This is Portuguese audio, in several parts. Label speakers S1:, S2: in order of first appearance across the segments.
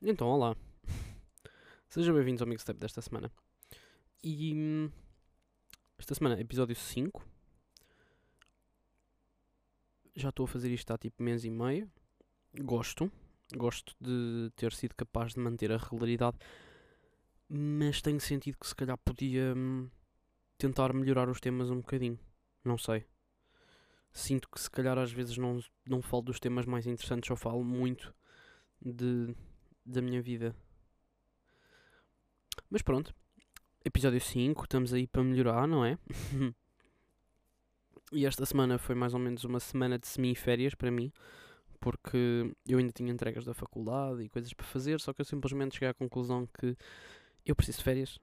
S1: Então, olá. Sejam bem-vindos ao mixtape desta semana. E hum, esta semana, episódio 5. Já estou a fazer isto há tipo mês e meio. Gosto. Gosto de ter sido capaz de manter a regularidade. Mas tenho sentido que se calhar podia hum, tentar melhorar os temas um bocadinho. Não sei. Sinto que se calhar às vezes não, não falo dos temas mais interessantes, só falo muito de, da minha vida. Mas pronto, episódio 5, estamos aí para melhorar, não é? e esta semana foi mais ou menos uma semana de semi-férias para mim, porque eu ainda tinha entregas da faculdade e coisas para fazer, só que eu simplesmente cheguei à conclusão que eu preciso de férias,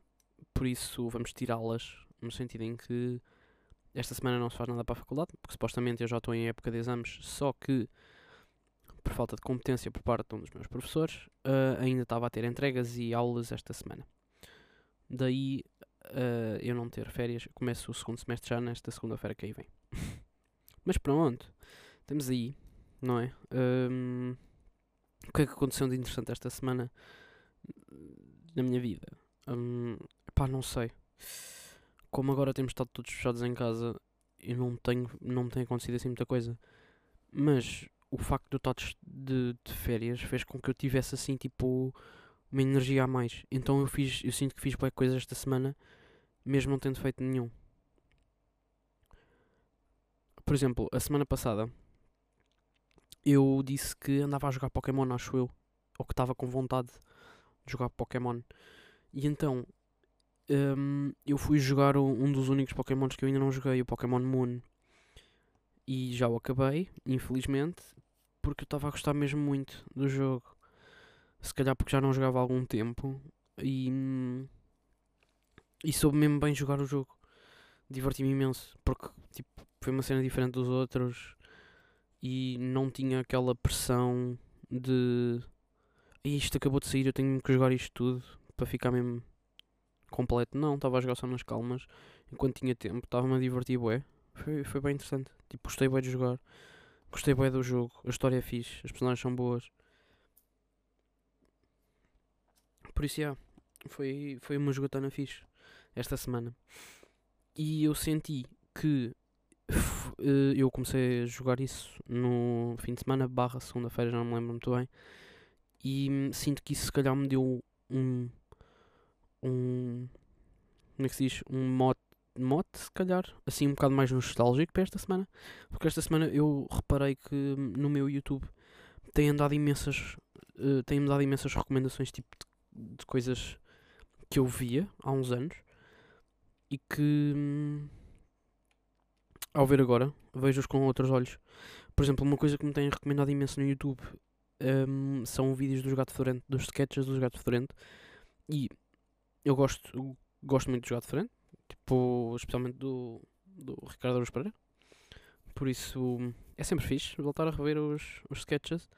S1: por isso vamos tirá-las, no sentido em que esta semana não se faz nada para a faculdade, porque supostamente eu já estou em época de exames, só que por falta de competência por parte de um dos meus professores, uh, ainda estava a ter entregas e aulas esta semana. Daí uh, eu não ter férias, começo o segundo semestre já nesta segunda-feira que aí vem. Mas pronto, temos aí, não é? Um, o que é que aconteceu de interessante esta semana na minha vida? Um, pá, não sei como agora temos estado todos fechados em casa, eu não tenho, não me tem acontecido assim muita coisa. Mas o facto eu estar de, de férias fez com que eu tivesse assim tipo uma energia a mais. Então eu fiz, eu sinto que fiz boas coisas esta semana, mesmo não tendo feito nenhum. Por exemplo, a semana passada eu disse que andava a jogar Pokémon, acho eu. Ou que estava com vontade de jogar Pokémon. E então um, eu fui jogar um dos únicos Pokémons que eu ainda não joguei, o Pokémon Moon. E já o acabei, infelizmente, porque eu estava a gostar mesmo muito do jogo. Se calhar porque já não jogava há algum tempo e, e soube mesmo bem jogar o jogo. Diverti-me imenso, porque tipo, foi uma cena diferente dos outros e não tinha aquela pressão de isto acabou de sair, eu tenho que jogar isto tudo para ficar mesmo completo, não, estava a jogar só nas calmas, enquanto tinha tempo, estava-me a divertir, bué. Foi, foi bem interessante. Tipo, gostei bem de jogar, gostei bem do jogo, a história é fixe, as personagens são boas. Por isso, yeah, foi, foi uma jogatana fixe esta semana. E eu senti que uh, eu comecei a jogar isso no fim de semana, barra segunda-feira, já não me lembro muito bem. E sinto que isso se calhar me deu um um. Como é que se diz? Um mote, mote, se calhar, assim um bocado mais nostálgico para esta semana. Porque esta semana eu reparei que no meu YouTube tem andado imensas. Uh, tem-me dado imensas recomendações tipo de, de, coisas que eu via há uns anos e que hum, ao ver agora vejo-os com outros olhos. Por exemplo, uma coisa que me tem recomendado imenso no YouTube um, são vídeos dos Gato Fedorento, dos sketches dos Gato Fedorento. E eu gosto, gosto muito jogar de frente, tipo, especialmente do, do Ricardo Aruz Pereira. Por isso é sempre fixe voltar a rever os, os sketches.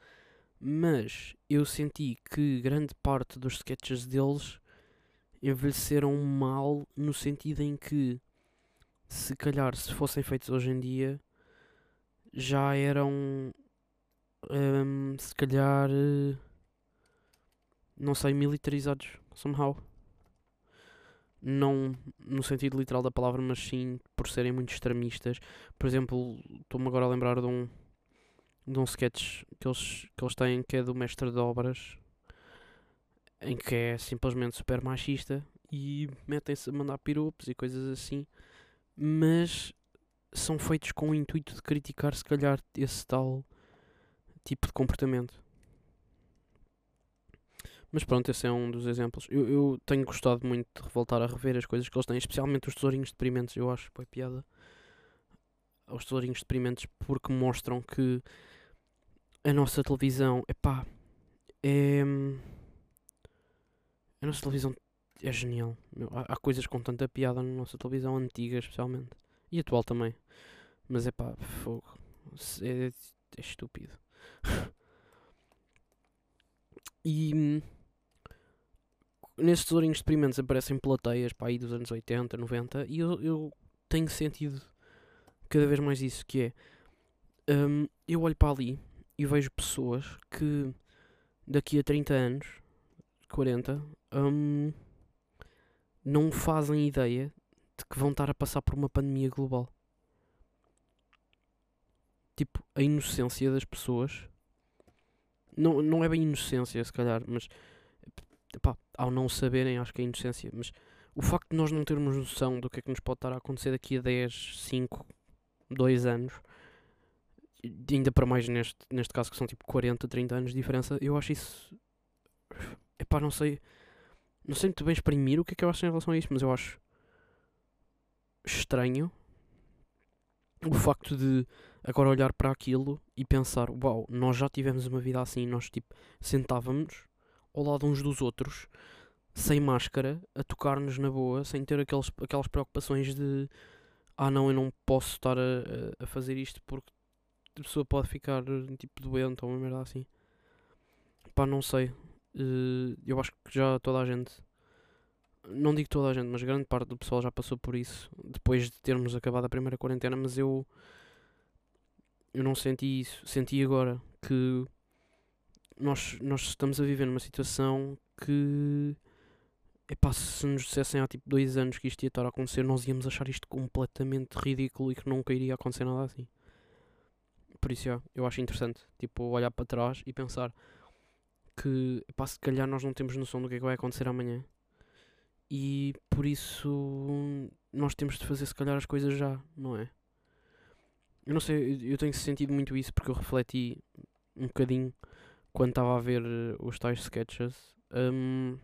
S1: Mas eu senti que grande parte dos sketches deles envelheceram mal no sentido em que se calhar se fossem feitos hoje em dia já eram um, se calhar não sei militarizados somehow não no sentido literal da palavra, mas sim por serem muito extremistas. Por exemplo, estou-me agora a lembrar de um, de um sketch que eles, que eles têm que é do mestre de obras, em que é simplesmente super machista e metem-se a mandar piropos e coisas assim, mas são feitos com o intuito de criticar, se calhar, esse tal tipo de comportamento. Mas pronto, esse é um dos exemplos. Eu, eu tenho gostado muito de voltar a rever as coisas que eles têm, especialmente os tesourinhos deprimentes. Eu acho, foi piada. Os tesourinhos deprimentes, porque mostram que a nossa televisão, epá, é. A nossa televisão é genial. Há, há, coisas com tanta piada na nossa televisão antiga, especialmente. E atual também. Mas é pá, fogo. É, é estúpido. e nesses tesourinhos de aparecem plateias para aí dos anos 80, 90 e eu, eu tenho sentido cada vez mais isso que é um, eu olho para ali e vejo pessoas que daqui a 30 anos 40 hum, não fazem ideia de que vão estar a passar por uma pandemia global. Tipo, a inocência das pessoas. Não, não é bem inocência, se calhar, mas epá, ao não saberem, acho que é inocência. Mas o facto de nós não termos noção do que é que nos pode estar a acontecer daqui a 10, 5, 2 anos, ainda para mais neste, neste caso que são tipo 40, 30 anos de diferença, eu acho isso. Epá, não sei. Não sei muito bem exprimir o que é que eu acho em relação a isto, mas eu acho estranho o facto de agora olhar para aquilo e pensar, uau, nós já tivemos uma vida assim, nós tipo sentávamos ao lado uns dos outros, sem máscara, a tocar-nos na boa, sem ter aqueles, aquelas preocupações de ah não, eu não posso estar a, a fazer isto porque a pessoa pode ficar tipo doente ou uma merda assim. Pá, não sei. Uh, eu acho que já toda a gente não digo toda a gente, mas grande parte do pessoal já passou por isso depois de termos acabado a primeira quarentena, mas eu eu não senti isso. Senti agora que nós, nós estamos a viver numa situação que epá, se nos dissessem há tipo dois anos que isto ia estar a acontecer, nós íamos achar isto completamente ridículo e que nunca iria acontecer nada assim. Por isso, eu acho interessante tipo, olhar para trás e pensar que epá, se calhar nós não temos noção do que é que vai acontecer amanhã e por isso nós temos de fazer se calhar as coisas já, não é? Eu não sei, eu tenho sentido muito isso porque eu refleti um bocadinho quando estava a ver eh, os tais sketches um,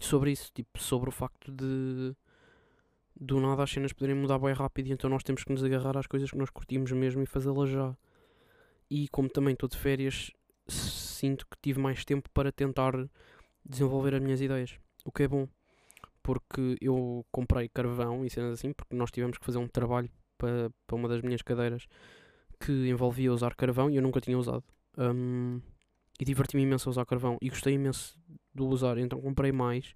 S1: sobre isso, tipo, sobre o facto de do nada as cenas poderem mudar bem rápido e então nós temos que nos agarrar às coisas que nós curtimos mesmo e fazê-las já. E como também estou de férias, sinto que tive mais tempo para tentar desenvolver as minhas ideias, o que é bom porque eu comprei carvão e cenas assim, porque nós tivemos que fazer um trabalho para, para uma das minhas cadeiras que envolvia usar carvão e eu nunca tinha usado. Um, e diverti-me imenso a usar carvão e gostei imenso de usar, então comprei mais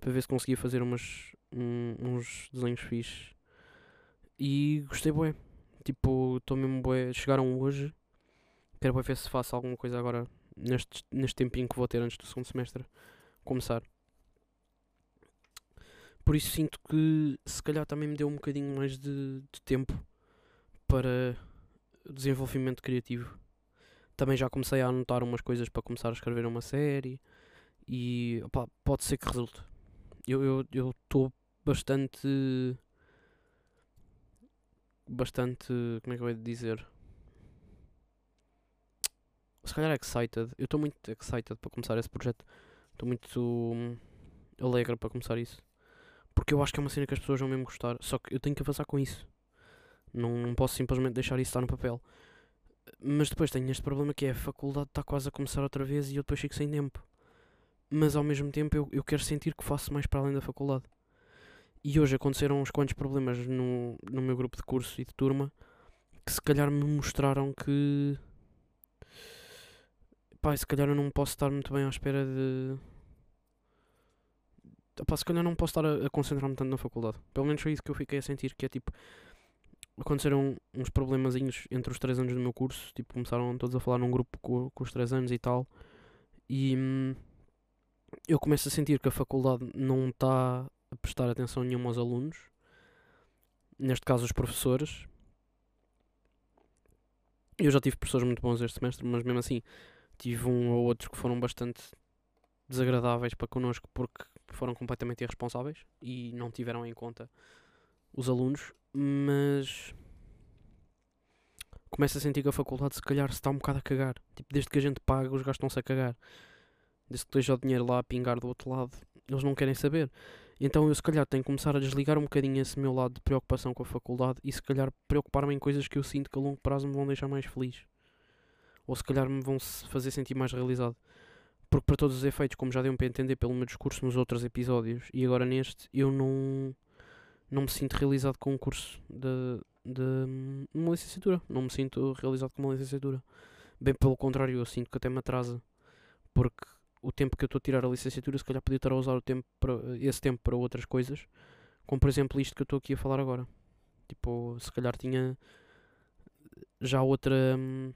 S1: para ver se conseguia fazer umas, um, uns desenhos fixes. E gostei bué. Tipo, estou mesmo bué. Chegaram hoje. Quero ver se faço alguma coisa agora neste, neste tempinho que vou ter antes do segundo semestre começar. Por isso sinto que se calhar também me deu um bocadinho mais de, de tempo para desenvolvimento criativo. Também já comecei a anotar umas coisas para começar a escrever uma série e opa, pode ser que resulte. Eu estou bastante. Bastante. Como é que eu ia dizer? Se calhar excited. Eu estou muito excited para começar esse projeto. Estou muito hum, alegre para começar isso. Porque eu acho que é uma cena que as pessoas vão mesmo gostar. Só que eu tenho que avançar com isso. Não, não posso simplesmente deixar isso estar no papel. Mas depois tenho este problema que é a faculdade está quase a começar outra vez e eu depois fico sem tempo. Mas ao mesmo tempo eu, eu quero sentir que faço mais para além da faculdade. E hoje aconteceram uns quantos problemas no, no meu grupo de curso e de turma que se calhar me mostraram que. Pá, se calhar eu não posso estar muito bem à espera de opá, se calhar não posso estar a, a concentrar-me tanto na faculdade. Pelo menos foi isso que eu fiquei a sentir, que é tipo, aconteceram uns problemazinhos entre os 3 anos do meu curso, tipo, começaram todos a falar num grupo com, com os 3 anos e tal, e hum, eu começo a sentir que a faculdade não está a prestar atenção nenhuma aos alunos, neste caso os professores. Eu já tive professores muito bons este semestre, mas mesmo assim tive um ou outros que foram bastante desagradáveis para connosco porque foram completamente irresponsáveis e não tiveram em conta os alunos, mas começo a sentir que a faculdade se calhar se está um bocado a cagar. Tipo, desde que a gente paga, os gajos estão-se a cagar. Desde que esteja o dinheiro lá a pingar do outro lado, eles não querem saber. Então eu se calhar tenho que começar a desligar um bocadinho esse meu lado de preocupação com a faculdade e se calhar preocupar-me em coisas que eu sinto que a longo prazo me vão deixar mais feliz. Ou se calhar me vão fazer sentir mais realizado. Porque para todos os efeitos, como já deu para entender pelo meu discurso nos outros episódios e agora neste, eu não, não me sinto realizado com um curso de, de uma licenciatura. Não me sinto realizado com uma licenciatura. Bem pelo contrário, eu sinto que até me atrasa. Porque o tempo que eu estou a tirar a licenciatura, se calhar podia estar a usar o tempo para, esse tempo para outras coisas. Como por exemplo isto que eu estou aqui a falar agora. Tipo, se calhar tinha já outra. Hum,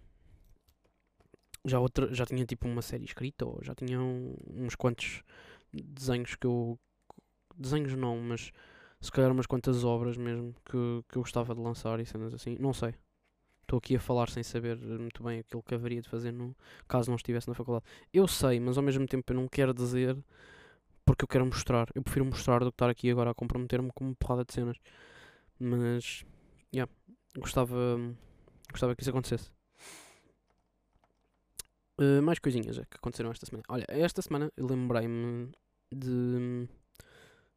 S1: já, outra, já tinha tipo uma série escrita, ou já tinha um- uns quantos desenhos que eu. Desenhos não, mas se calhar umas quantas obras mesmo que, que eu gostava de lançar e cenas assim. Não sei. Estou aqui a falar sem saber muito bem aquilo que haveria de fazer no, caso não estivesse na faculdade. Eu sei, mas ao mesmo tempo eu não quero dizer porque eu quero mostrar. Eu prefiro mostrar do que estar aqui agora a comprometer-me com uma porrada de cenas. Mas, yeah, gostava, gostava que isso acontecesse. Uh, mais coisinhas é, que aconteceram esta semana. Olha, esta semana lembrei-me de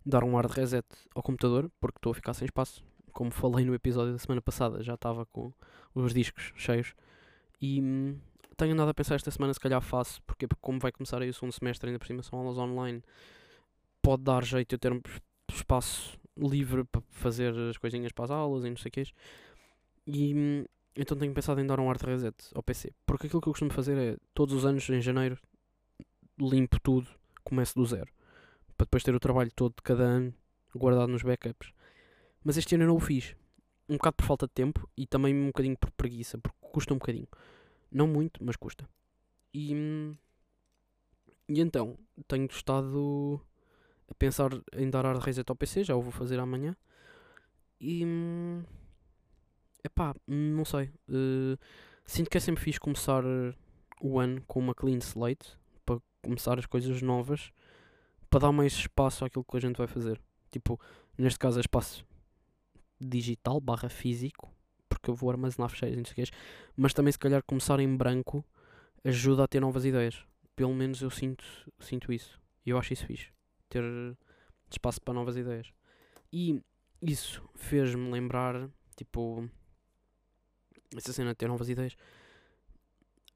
S1: dar um ar de reset ao computador porque estou a ficar sem espaço. Como falei no episódio da semana passada, já estava com os discos cheios. E hum, tenho andado a pensar esta semana se calhar faço, porque como vai começar aí o segundo semestre, ainda por cima são aulas online, pode dar jeito eu ter um espaço livre para fazer as coisinhas para as aulas e não sei o que. E hum, então tenho pensado em dar um hard reset ao PC. Porque aquilo que eu costumo fazer é, todos os anos, em janeiro, limpo tudo, começo do zero. Para depois ter o trabalho todo de cada ano guardado nos backups. Mas este ano eu não o fiz. Um bocado por falta de tempo e também um bocadinho por preguiça, porque custa um bocadinho. Não muito, mas custa. E, hum, e então, tenho estado a pensar em dar hard reset ao PC, já o vou fazer amanhã. E. hum, Epá, não sei. eh, sinto que é sempre fixe começar o ano com uma clean slate para começar as coisas novas para dar mais espaço àquilo que a gente vai fazer. Tipo, neste caso é espaço digital barra físico, porque eu vou armazenar fecheiros e não sei o mas também se calhar começar em branco ajuda a ter novas ideias. Pelo menos eu sinto, sinto isso. E eu acho isso fixe. Ter espaço para novas ideias. E isso fez-me lembrar, tipo, essa cena de ter novas ideias,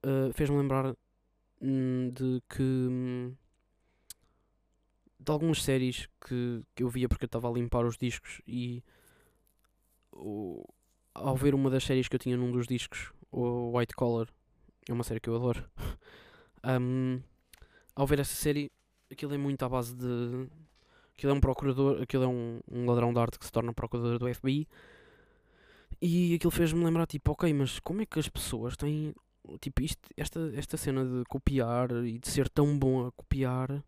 S1: uh, fez-me lembrar hum, de que hum, de algumas séries que, que eu via porque eu estava a limpar os discos e ao ver uma das séries que eu tinha num dos discos, o White Collar, é uma série que eu adoro. hum, ao ver essa série, aquilo é muito à base de. Aquilo é um procurador, aquilo é um, um ladrão de arte que se torna procurador do FBI. E aquilo fez-me lembrar, tipo, ok, mas como é que as pessoas têm. Tipo, isto, esta, esta cena de copiar e de ser tão bom a copiar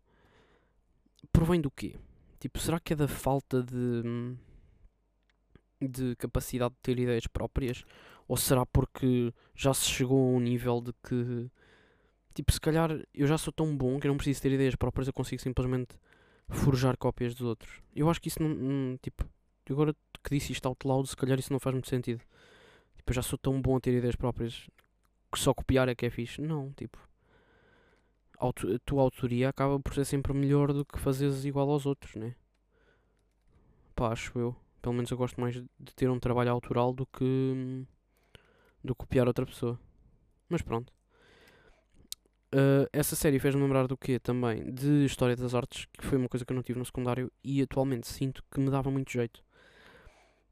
S1: provém do quê? Tipo, será que é da falta de. de capacidade de ter ideias próprias? Ou será porque já se chegou a um nível de que. Tipo, se calhar eu já sou tão bom que eu não preciso ter ideias próprias, eu consigo simplesmente forjar cópias dos outros. Eu acho que isso não. não, tipo, agora que disse isto out loud, se calhar isso não faz muito sentido. Tipo, eu já sou tão bom a ter ideias próprias que só copiar é que é fixe. Não, tipo. A tua autoria acaba por ser sempre melhor do que fazeres igual aos outros, né? Pá, acho eu. Pelo menos eu gosto mais de ter um trabalho autoral do que. do que copiar outra pessoa. Mas pronto. Uh, essa série fez-me lembrar do quê também? De História das Artes, que foi uma coisa que eu não tive no secundário e atualmente sinto que me dava muito jeito.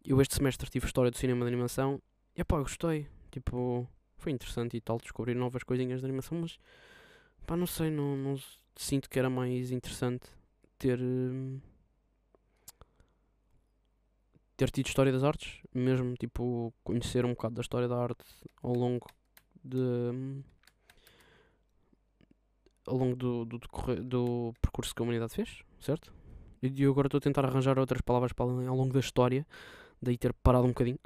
S1: Eu este semestre tive História do Cinema de Animação e pá, gostei. Tipo, foi interessante e tal descobrir novas coisinhas de animação, mas pá, não sei, não, não sinto que era mais interessante ter. hum, ter tido História das Artes, mesmo tipo conhecer um bocado da história da arte ao longo de. hum, ao longo do, do, do percurso que a humanidade fez, certo? E eu agora estou a tentar arranjar outras palavras para ao longo da história, daí ter parado um bocadinho.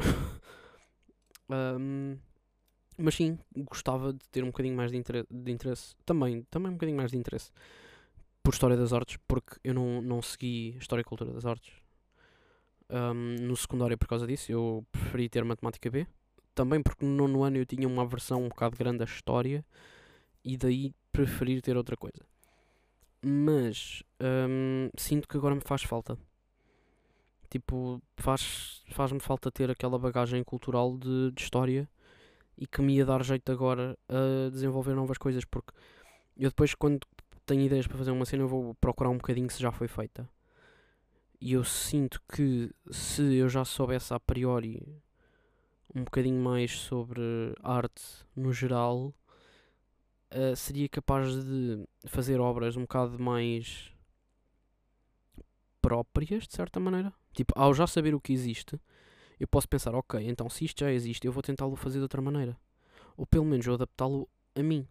S1: Ahm, mas sim, gostava de ter um bocadinho mais de, intere- de interesse, também, também um bocadinho mais de interesse por História das Artes, porque eu não, não segui História e Cultura das Artes ahm, no secundário por causa disso, eu preferi ter Matemática B, também porque no nono ano eu tinha uma aversão um bocado grande à História, e daí preferir ter outra coisa. Mas hum, sinto que agora me faz falta. Tipo, faz, faz-me falta ter aquela bagagem cultural de, de história e que me ia dar jeito agora a desenvolver novas coisas. Porque eu depois, quando tenho ideias para fazer uma cena, eu vou procurar um bocadinho se já foi feita. E eu sinto que se eu já soubesse a priori um bocadinho mais sobre arte no geral, uh, seria capaz de fazer obras um bocado mais próprias, de certa maneira. Tipo, ao já saber o que existe, eu posso pensar, ok, então se isto já existe, eu vou tentá-lo fazer de outra maneira. Ou pelo menos adaptá-lo a mim.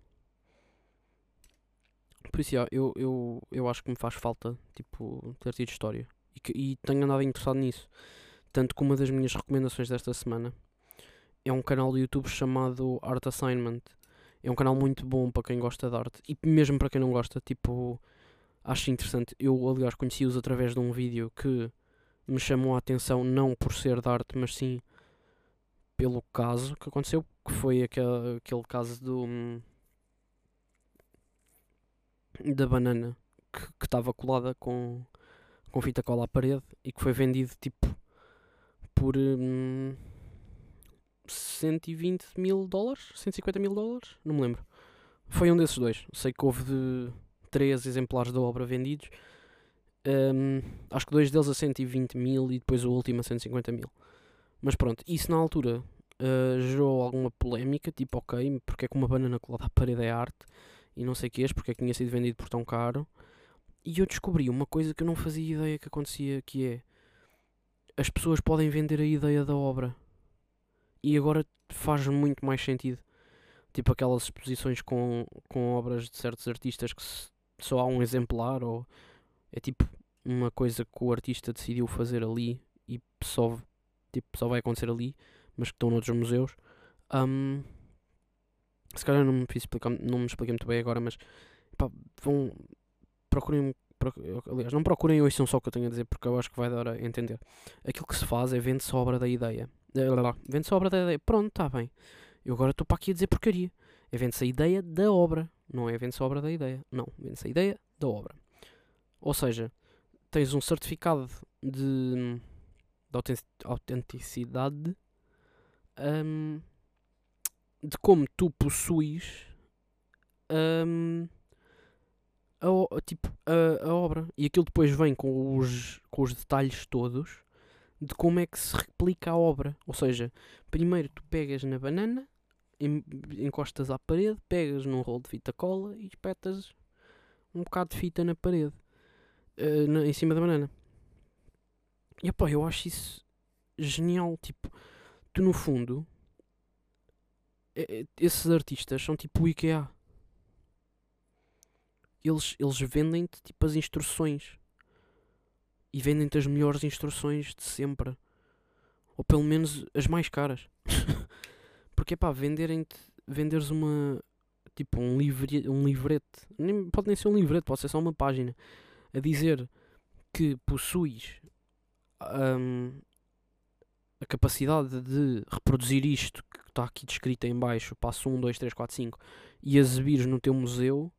S1: Por isso, eu, eu, eu acho que me faz falta, tipo, ter tido história. E, que, e tenho andado interessado nisso. Tanto que uma das minhas recomendações desta semana é um canal do YouTube chamado Art Assignment. É um canal muito bom para quem gosta de arte. E mesmo para quem não gosta, tipo, acho interessante. Eu, aliás, conheci-os através de um vídeo que me chamou a atenção, não por ser de arte, mas sim pelo caso que aconteceu, que foi aquele, aquele caso do hum, da banana que estava colada com, com fita cola à parede e que foi vendido tipo por hum, 120 mil dólares, 150 mil dólares, não me lembro. Foi um desses dois. Sei que houve de três exemplares da obra vendidos. Hum, acho que dois deles a 120 mil e depois o último a 150 mil. Mas pronto, isso na altura uh, gerou alguma polémica, tipo, ok, porque é que uma banana colada à parede é arte e não sei o que porque é que tinha sido vendido por tão caro. E eu descobri uma coisa que eu não fazia ideia que acontecia, que é as pessoas podem vender a ideia da obra. E agora faz muito mais sentido. Tipo aquelas exposições com, com obras de certos artistas que só há um exemplar ou é tipo uma coisa que o artista decidiu fazer ali e só, tipo, só vai acontecer ali, mas que estão noutros museus. Um, se calhar não me explicar, não me expliquei muito bem agora, mas pá, vão procurem aliás, não procurem ouçam só o que eu tenho a dizer porque eu acho que vai dar a entender. Aquilo que se faz é vende sobra da ideia. Vende sobra da ideia. Pronto, está bem. Eu agora estou para aqui a dizer porcaria. É vende-se a ideia da obra. Não é vende-se a obra da ideia. Não, vende-se a ideia da obra. Ou seja, tens um certificado de, de autenticidade um, de como tu possuis um, a, tipo, a, a, obra. E aquilo depois vem com os, com os detalhes todos de como é que se replica a obra. Ou seja, primeiro tu pegas na banana, encostas à parede, pegas num rolo de fita cola e espetas um bocado de fita na parede, uh, na, em cima da banana. E pá, eu acho isso genial. Tipo, tu no fundo, esses artistas são tipo o IKEA. Eles, eles vendem-te tipo as instruções e vendem-te as melhores instruções de sempre, ou pelo menos as mais caras. Porque pá, venderem-te, venderes uma tipo um, livre, um livrete, nem, pode nem ser um livrete, pode ser só uma página, a dizer que possuis um, a capacidade de reproduzir isto que está aqui descrito em baixo, passo 1, 2, 3, 4, 5, e exibires no teu museu,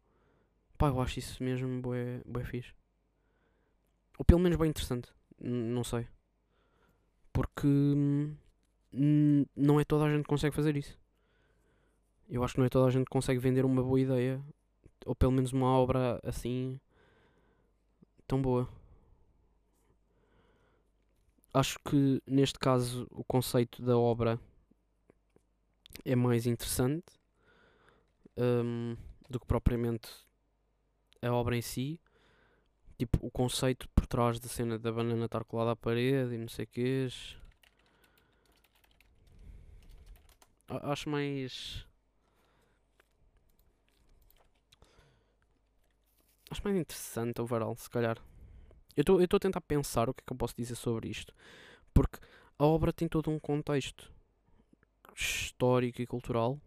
S1: pá, eu acho isso mesmo bué, bué fixe. Ou pelo menos bem interessante, N não sei. Porque hum, não é toda a gente que consegue fazer isso. Eu acho que não é toda a gente que consegue vender uma boa ideia, ou pelo menos uma obra assim, tão boa acho que neste caso o conceito da obra é mais interessante um, do que propriamente a obra em si. Tipo, o conceito por trás da cena da banana estar colada à parede e não sei o que. Acho mais. Acho mais interessante overall, se calhar. Eu estou a tentar pensar o que é que eu posso dizer sobre isto. Porque a obra tem todo um contexto histórico e cultural.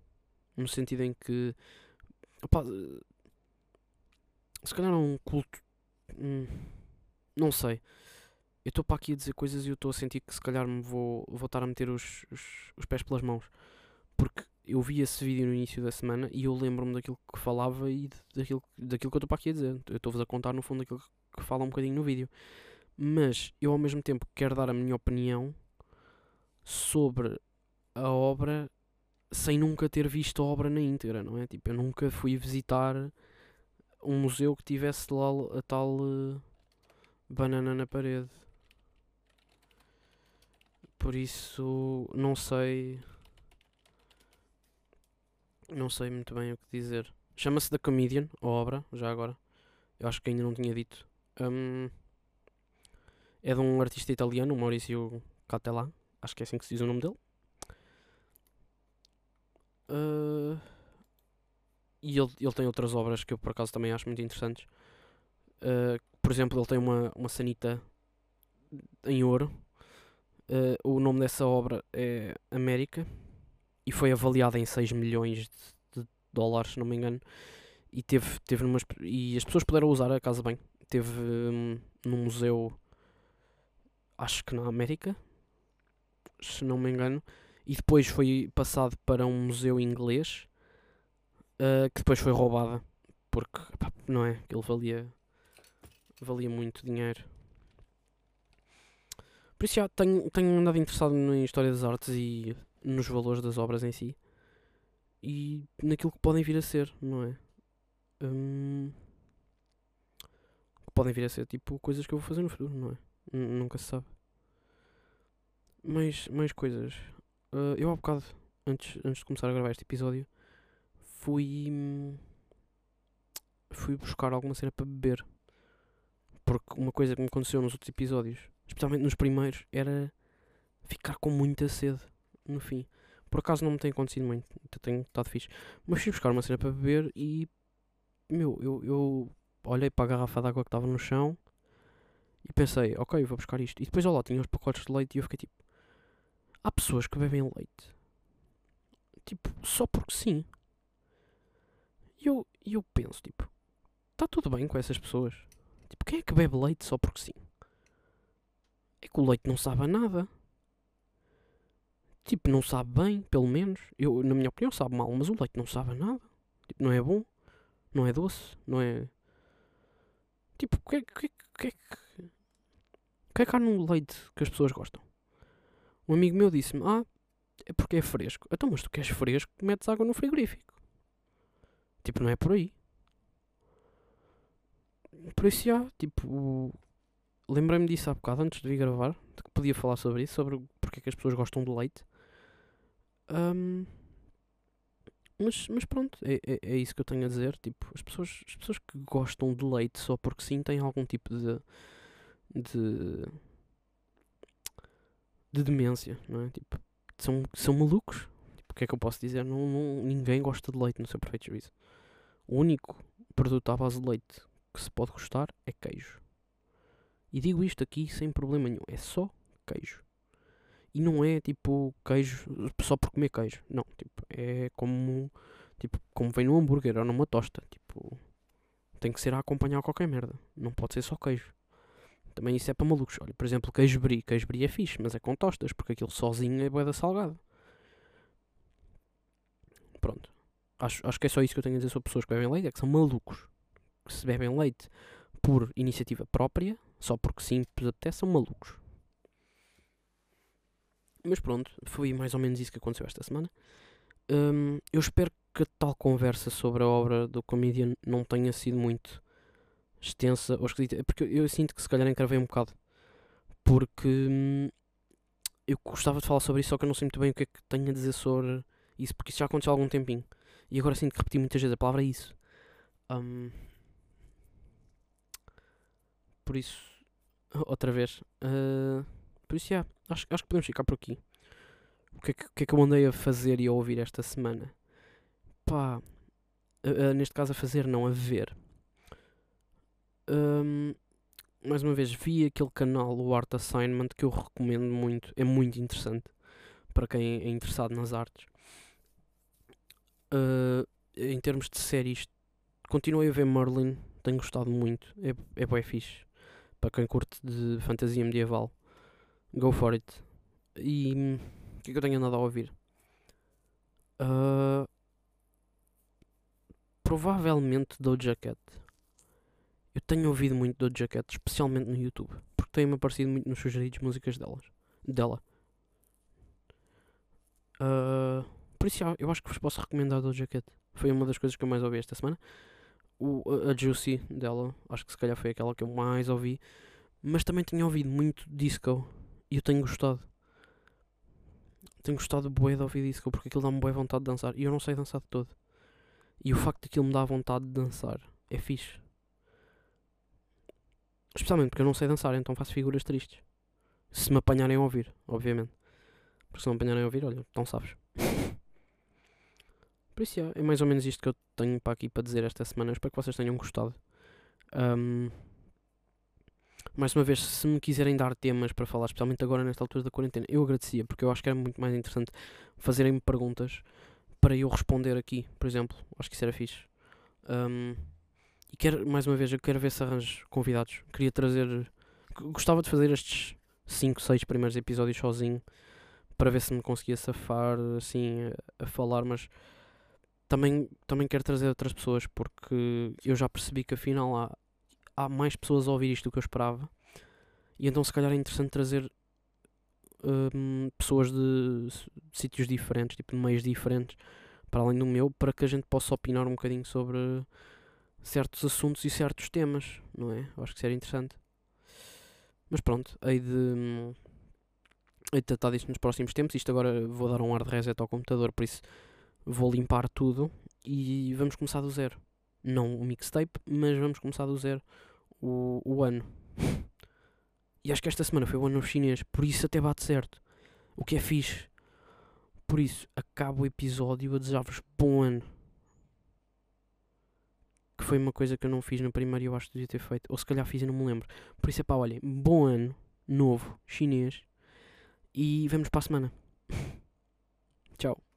S1: No sentido em que. Opa, se calhar é um culto. Hum, não sei. Eu estou para aqui a dizer coisas e eu estou a sentir que se calhar me vou, vou estar a meter os, os, os pés pelas mãos. Porque eu vi esse vídeo no início da semana e eu lembro-me daquilo que falava e daquilo, daquilo que eu estou para aqui a dizer. Eu estou-vos a contar no fundo daquilo que fala um bocadinho no vídeo. Mas eu ao mesmo tempo quero dar a minha opinião sobre a obra sem nunca ter visto a obra na íntegra, não é? Tipo, eu nunca fui visitar um museu que tivesse lá a tal uh, banana na parede. Por isso, não sei. Não sei muito bem o que dizer. Chama-se The Comedian, a obra, já agora. Eu acho que ainda não tinha dito. Um, é de um artista italiano, Maurício Cattelan. Acho que é assim que se diz o nome dele. Uh, e ele, ele tem outras obras que eu por acaso também acho muito interessantes. Uh, por exemplo, ele tem uma, uma sanita em ouro. Uh, o nome dessa obra é América e foi avaliada em 6 milhões de, de dólares, se não me engano. E teve, teve numas, e as pessoas puderam usar a casa bem. Teve um, num museu, acho que na América, se não me engano, e depois foi passado para um museu inglês uh, que depois foi roubada porque pá, não é? Ele valia valia muito dinheiro. Por isso já tenho, tenho andado interessado na história das artes e nos valores das obras em si e naquilo que podem vir a ser, não é? Hum, podem vir a ser tipo coisas que eu vou fazer no futuro, não é? N nunca se sabe. Mais, mais coisas. Uh, eu há bocado, antes, antes de começar a gravar este episódio, fui. fui buscar alguma cena para beber. Porque uma coisa que me aconteceu nos outros episódios, especialmente nos primeiros, era ficar com muita sede no fim. Por acaso não me tem acontecido muito, então tenho estado fixe. Mas fui buscar uma cena para beber e. Meu, eu, eu olhei para a garrafa de água que estava no chão e pensei, ok, vou buscar isto. E depois, olha lá, tinha os pacotes de leite e eu fiquei tipo, Há pessoas que bebem leite. Tipo, só porque sim. E eu, eu penso, tipo, está tudo bem com essas pessoas? Tipo, quem é que bebe leite só porque sim? É que o leite não sabe a nada. Tipo, não sabe bem, pelo menos. Eu, na minha opinião, sabe mal, mas o leite não sabe nada. Tipo, não é bom, não é doce, não é. Tipo, o que é que. O que é que. É que há no leite que as pessoas gostam? Um amigo meu disse-me: Ah, é porque é fresco. Então, mas tu queres fresco, metes água no frigorífico. Tipo, não é por aí. Por isso, já, tipo, lembrei-me disso há bocado antes de vir gravar, de que podia falar sobre isso, sobre porque é que as pessoas gostam de leite. Um, mas, mas pronto, é, é, é, isso que eu tenho a dizer. Tipo, as pessoas, as pessoas que gostam de leite só porque sim têm algum tipo de, de de demência, não é? Tipo, são, são malucos. Tipo, o que é que eu posso dizer? Não, não, ninguém gosta de leite no seu perfeito juízo. O único produto à base de leite que se pode gostar é queijo. E digo isto aqui sem problema nenhum. É só queijo. E não é tipo queijo só por comer queijo. Não, tipo, é como tipo, como vem no hambúrguer ou numa tosta, tipo, tem que ser a acompanhar qualquer merda. Não pode ser só queijo. Também isso é para malucos. Olha, por exemplo, queijo brie. Queijo brie é fixe, mas é com tostas, porque aquilo sozinho é boeda salgado. Pronto. Acho, acho que é só isso que eu tenho a dizer sobre pessoas que bebem leite, é que são malucos. Que se bebem leite por iniciativa própria, só porque simples até são malucos. Mas pronto, foi mais ou menos isso que aconteceu esta semana. Um, eu espero que tal conversa sobre a obra do comedian não tenha sido muito extensa ou esquisita. Porque eu, eu sinto que se calhar encravei um bocado. Porque hum, eu gostava de falar sobre isso, só que eu não sei muito bem o que é que tenho a dizer sobre isso, porque isso já aconteceu há algum tempinho. E agora sinto que repeti muitas vezes a palavra isso. Um, por isso, outra vez. Uh, por isso, yeah, acho, acho que podemos ficar por aqui. O que, é que, o que é que eu andei a fazer e a ouvir esta semana? Pá, neste caso a fazer, não a ver. Um, mais uma vez, vi aquele canal, o Art Assignment, que eu recomendo muito. É muito interessante para quem é interessado nas artes. Uh, em termos de séries, continuei a ver Merlin. Tenho gostado muito. É, é fixe. Para quem curte de fantasia medieval, go for it. E o que é que eu tenho andado a ouvir? Uh, provavelmente Doja Cat. Eu tenho ouvido muito Doja Cat, especialmente no YouTube, porque tem-me aparecido muito nos sugeridos músicas delas, dela. Uh, por isso, eu acho que vos posso recomendar Doja Cat. Foi uma das coisas que eu mais ouvi esta semana. O, a, Juicy dela, acho que se calhar foi aquela que eu mais ouvi. Mas também tenho ouvido muito disco e eu tenho gostado. Tenho gostado bué de ouvir disco porque aquilo dá-me boa vontade de dançar e eu não sei dançar de todo. E o facto de aquilo me dá vontade de dançar é fixe. Especialmente porque eu não sei dançar, então faço figuras tristes. Se me apanharem a ouvir, obviamente. Porque se não apanharem a ouvir, olha, então sabes. Por isso, é mais ou menos isto que eu tenho para aqui para dizer esta semana. Espero que vocês tenham gostado. Um, mais uma vez, se me quiserem dar temas para falar, especialmente agora nesta altura da quarentena, eu agradecia, porque eu acho que era muito mais interessante fazerem-me perguntas para eu responder aqui, por exemplo. Acho que isso era fixe. Um, e quero, mais uma vez, eu quero ver se arranjo convidados. Queria trazer. Gostava de fazer estes 5, 6 primeiros episódios sozinho para ver se me conseguia safar assim a, falar, mas também, também quero trazer outras pessoas porque eu já percebi que afinal há, há mais pessoas a ouvir isto do que eu esperava. E então se calhar é interessante trazer hum, pessoas de, sítios diferentes, tipo de meios diferentes, para além do meu, para que a gente possa opinar um bocadinho sobre certos assuntos e certos temas, não é? Eu acho que seria interessante. Mas pronto, hei de, hum, hei de tratar disto nos próximos tempos. Isto agora vou dar um ar de reset ao computador, por isso vou limpar tudo e vamos começar do zero. Não o mixtape, mas vamos começar do zero o, o ano. E acho que esta semana foi o ano chinês, por isso até bate certo. O que é fixe. Por isso, acabo o episódio a desejar-vos bom ano. Que foi uma coisa que eu não fiz no primeiro e eu acho que devia ter feito. Ou se calhar fiz e não me lembro. Por isso é pá, olhem, bom ano, novo, chinês. E vemos para a semana. Tchau.